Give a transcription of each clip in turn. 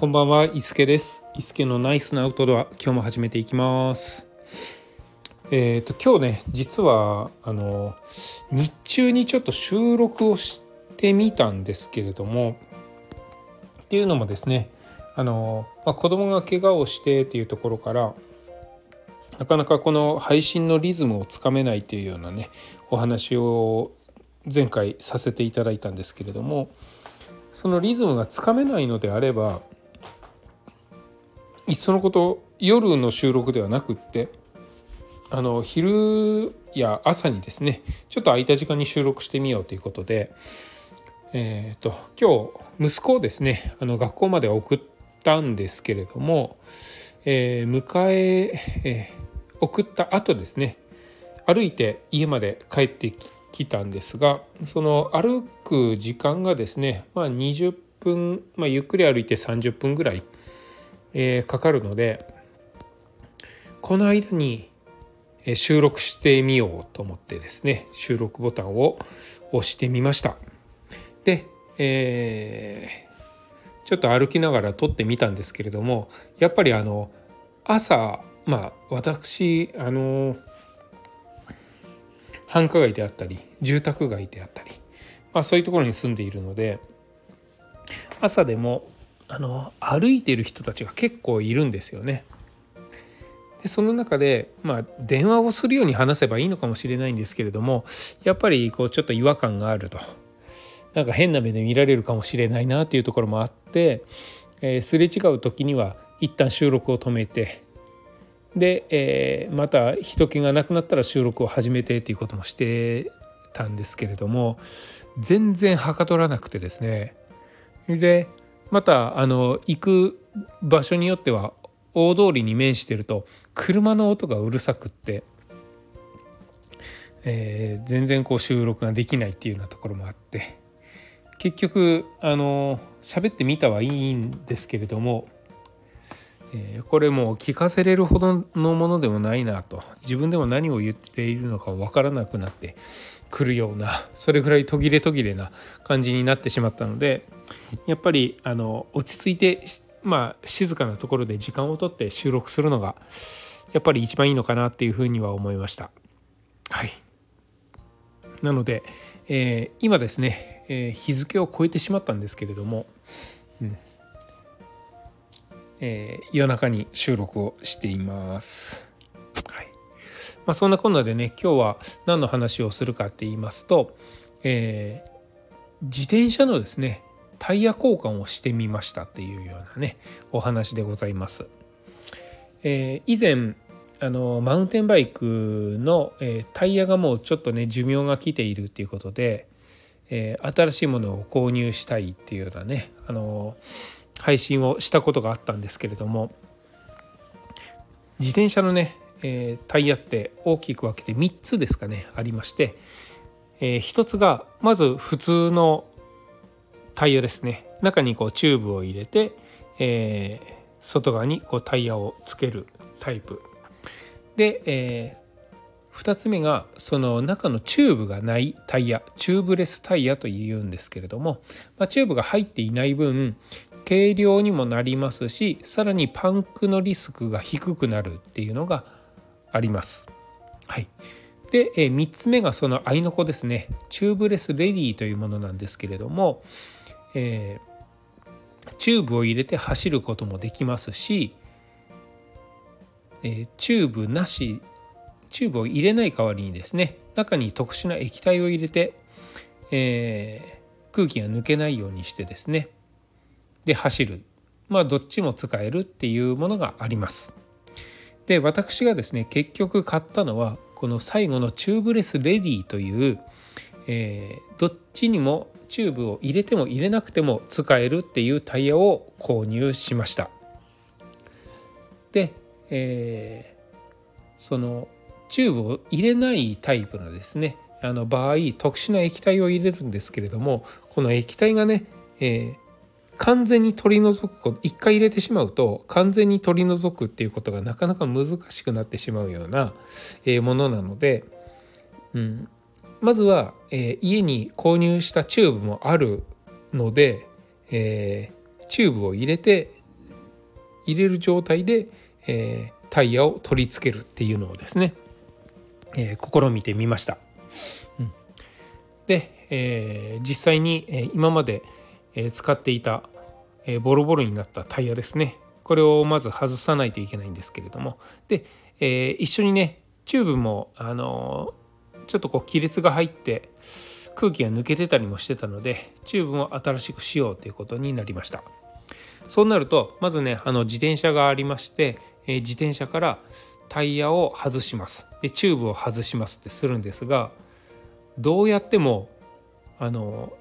こんばんは、伊助です。伊助のナイスなアウトドア、今日も始めていきます。えっ、と、今日ね、実は、あの、日中にちょっと収録をしてみたんですけれども、っていうのもですね、あの、まあ、子供が怪我をしてっていうところから、なかなかこの配信のリズムをつかめないというようなね、お話を前回させていただいたんですけれども、そのリズムがつかめないのであればいっそのこと夜の収録ではなくってあの昼や朝にですねちょっと空いた時間に収録してみようということでえっ、と今日息子をですねあの学校まで送ったんですけれども、えー迎ええー送った後ですね歩いて家まで帰ってきたんですがその歩く時間がですね、まあ、20分、まあ、ゆっくり歩いて30分ぐらい、えーかかるのでこの間に収録してみようと思ってですね収録ボタンを押してみました。で、えーちょっと歩きながら撮ってみたんですけれどもやっぱりあの朝まあ私あの繁華街であったり住宅街であったり、まあ、そういうところに住んでいるので朝でもあの歩いてる人たちが結構いるんですよね。でその中で、まあ、電話をするように話せばいいのかもしれないんですけれどもやっぱりこうちょっと違和感があるとなんか変な目で見られるかもしれないなっていうところもあって、えーすれ違う時には一旦収録を止めてで、えーまた人気がなくなったら収録を始めてっていうこともしてたんですけれども全然はかどらなくてですねでまたあの行く場所によっては大通りに面してると車の音がうるさくって、えー全然こう収録ができないっていうようなところもあって結局あの喋ってみたはいいんですけれどもえーこれもう聞かせれるほどのものでもないなと。自分でも何を言っているのか分からなくなってくるようなそれぐらい途切れ途切れな感じになってしまったのでやっぱりあの落ち着いてまあ静かなところで時間をとって収録するのがやっぱり一番いいのかなっていうふうには思いました。はい。なので、えー今ですね、えー日付を超えてしまったんですけれども、うん。えー夜中に収録をしています。はいまあ、そんなこんなでね今日は何の話をするかって言いますと、えー自転車のですねタイヤ交換をしてみましたっていうようなねお話でございます。えー以前あのマウンテンバイクの、えータイヤがもうちょっとね寿命が来ているっていうことで、えー新しいものを購入したいっていうようなねあの配信をしたことがあったんですけれども自転車のね、えータイヤって大きく分けて3つですかねありまして、えー1つがまず普通のタイヤですね。中にこうチューブを入れて、えー外側にこうタイヤをつけるタイプ。で、え2つ目がその中のチューブがないタイヤチューブレスタイヤというんですけれども、まあ、チューブが入っていない分軽量にもなりますしさらにパンクのリスクが低くなるっていうのがあります。はい、で、え3つ目がその合いの子ですねチューブレスレディというものなんですけれども、えーチューブを入れて走ることもできますし、えーチューブなしチューブを入れない代わりにですね中に特殊な液体を入れて、えー空気が抜けないようにしてですねで走るまあどっちも使えるっていうものがあります。で私がですね結局買ったのはこの最後のチューブレスレディという、えーどっちにもチューブを入れても入れなくても使えるっていうタイヤを購入しました。で、えーそのチューブを入れないタイプのですねあの場合特殊な液体を入れるんですけれどもこの液体がね、えー完全に取り除くこと一回入れてしまうと完全に取り除くっていうことがなかなか難しくなってしまうような、えものなので、うん、まずは、えー家に購入したチューブもあるので、えーチューブを入れて入れる状態で、えー、タイヤを取り付けるっていうのをですね、え、試みてみました。うん、で、え、実際に、え、今まで、え、使っていた、え、ボロボロになったタイヤですね。これをまず外さないといけないんですけれども。で、え、一緒にねチューブも、あの、ちょっとこう亀裂が入って空気が抜けてたりもしてたのでチューブも新しくしようということになりました。そうなるとまずねあの自転車がありまして、え、自転車からタイヤを外します。でチューブを外しますってするんですがどうやってもあの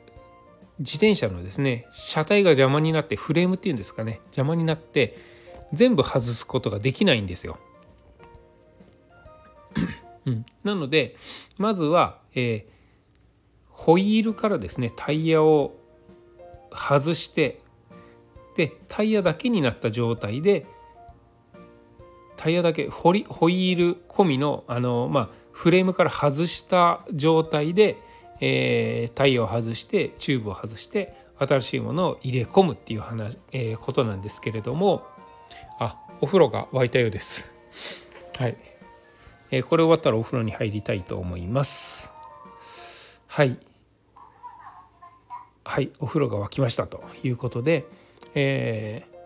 自転車のですね車体が邪魔になってフレームっていうんですかね邪魔になって全部外すことができないんですよ。うん、なのでまずは、えー、ホイールからですねタイヤを外してでタイヤだけになった状態でタイヤだけホリホイール込みのあの、まあ、フレームから外した状態で、えー、タイヤを外してチューブを外して新しいものを入れ込むっていう話、えー、ことなんですけれどもあお風呂が沸いたようです。はい、えー、これ終わったらお風呂に入りたいと思います。はいはいお風呂が沸きましたということで、えー、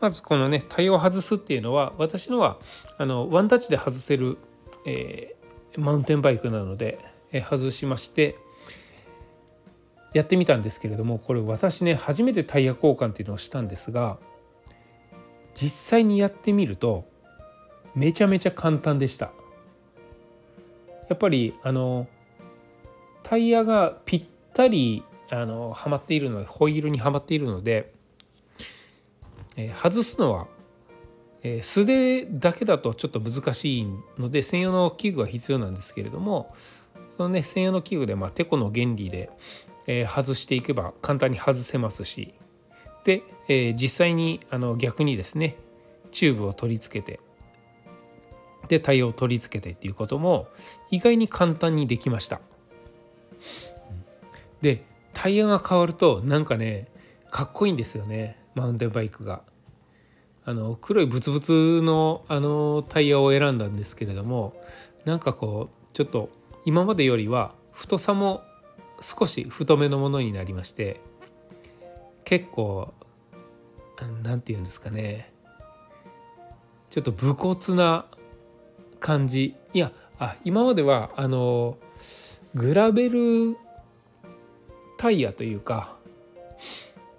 まずこのねタイを外すっていうのは私のはあのワンタッチで外せる、えー、マウンテンバイクなので、外しましてやってみたんですけれどもこれ私ね初めてタイヤ交換っていうのをしたんですが実際にやってみるとめちゃめちゃ簡単でした。やっぱりあのタイヤがぴったりあのはまっているのでホイールにはまっているのでえ外すのは、え素手だけだとちょっと難しいので専用の器具が必要なんですけれどものね専用の器具で、まあ、テコの原理で、え外していけば簡単に外せますしで、え実際にあの逆にですねチューブを取り付けてでタイヤを取り付けてっていうことも意外に簡単にできました。でタイヤが変わるとなんかねかっこいいんですよねマウンテンバイクが。あの黒いブツブツのあのタイヤを選んだんですけれどもなんかこうちょっと今までよりは太さも少し太めのものになりまして結構何て言うんですかね。ちょっと武骨な感じ。いやあ今まではあのグラベルタイヤというか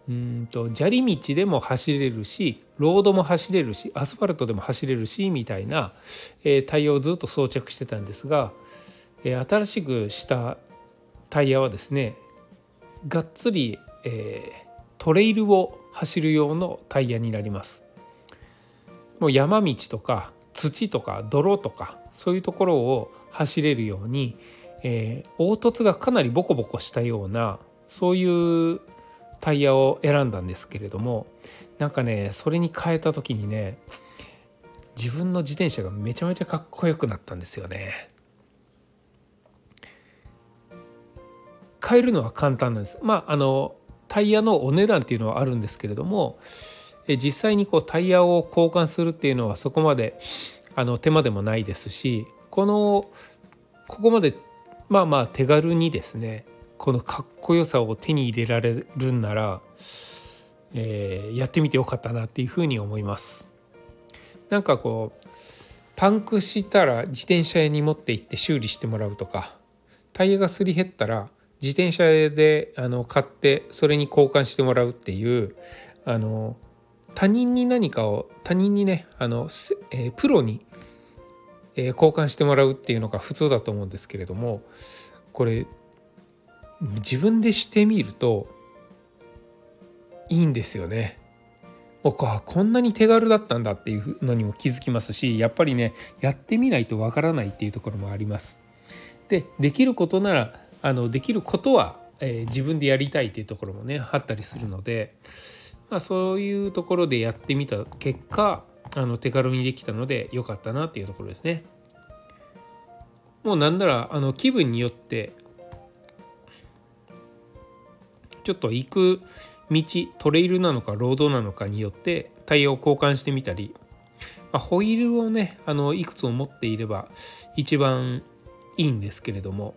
うんと砂利道でも走れるしロードも走れるしアスファルトでも走れるしみたいな、えー、タイヤをずっと装着してたんですが、え、新しくしたタイヤはですねがっつり、え、トレイルを走る用のタイヤになります。もう山道とか土とか泥とかそういうところを走れるように、えー、凹凸がかなりボコボコしたようなそういうタイヤを選んだんですけれどもなんかねそれに変えた時にね自分の自転車がめちゃめちゃかっこよくなったんですよね。変えるのは簡単なんです。まああのタイヤのお値段っていうのはあるんですけれども実際にこうタイヤを交換するっていうのはそこまであの手間でもないですしこのここまでまあまあ手軽にですねこのかっこよさを手に入れられるんなら、えー、やってみてよかったなっていうふうに思います。なんかこうパンクしたら自転車屋に持って行って修理してもらうとかタイヤがすり減ったら自転車であの買ってそれに交換してもらうっていうあの他人に何かを他人にねあの、えー、プロに、えー、交換してもらうっていうのが普通だと思うんですけれどもこれ自分でしてみるといいんですよね。おかこんなに手軽だったんだっていうのにも気づきますしやっぱりねやってみないとわからないっていうところもあります。でできることならあのできることは、えー、自分でやりたいっていうところもねあったりするので、まあ、そういうところでやってみた結果あの手軽にできたので良かったなっていうところですね。もうなんならあの気分によってちょっと行く道トレイルなのかロードなのかによってタイヤを交換してみたり、まあ、ホイールをねあのいくつも持っていれば一番いいんですけれども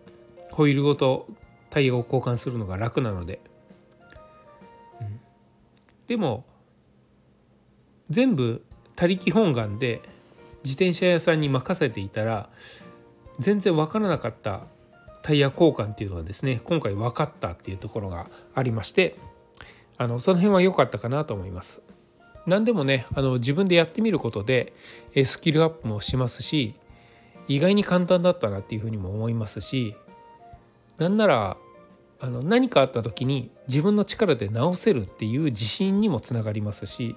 ホイールごとタイヤを交換するのが楽なので、うん、でも全部他力本願で自転車屋さんに任せていたら全然分からなかったタイヤ交換っていうのはですね今回分かったっていうところがありましてあのその辺は良かったかなと思います。何でもねあの自分でやってみることでスキルアップもしますし意外に簡単だったなっていうふうにも思いますしなんならあの何かあった時に自分の力で直せるっていう自信にもつながりますし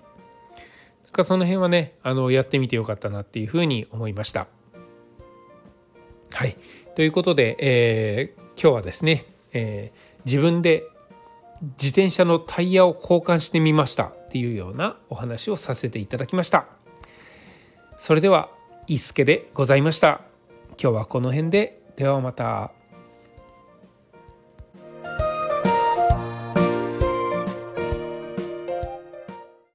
かその辺はねあのやってみてよかったなっていうふうに思いました。はいということで、えー、今日はですね、えー、自分で自転車のタイヤを交換してみましたっていうようなお話をさせていただきました。それでは、伊助でございました。今日はこの辺で、ではまた。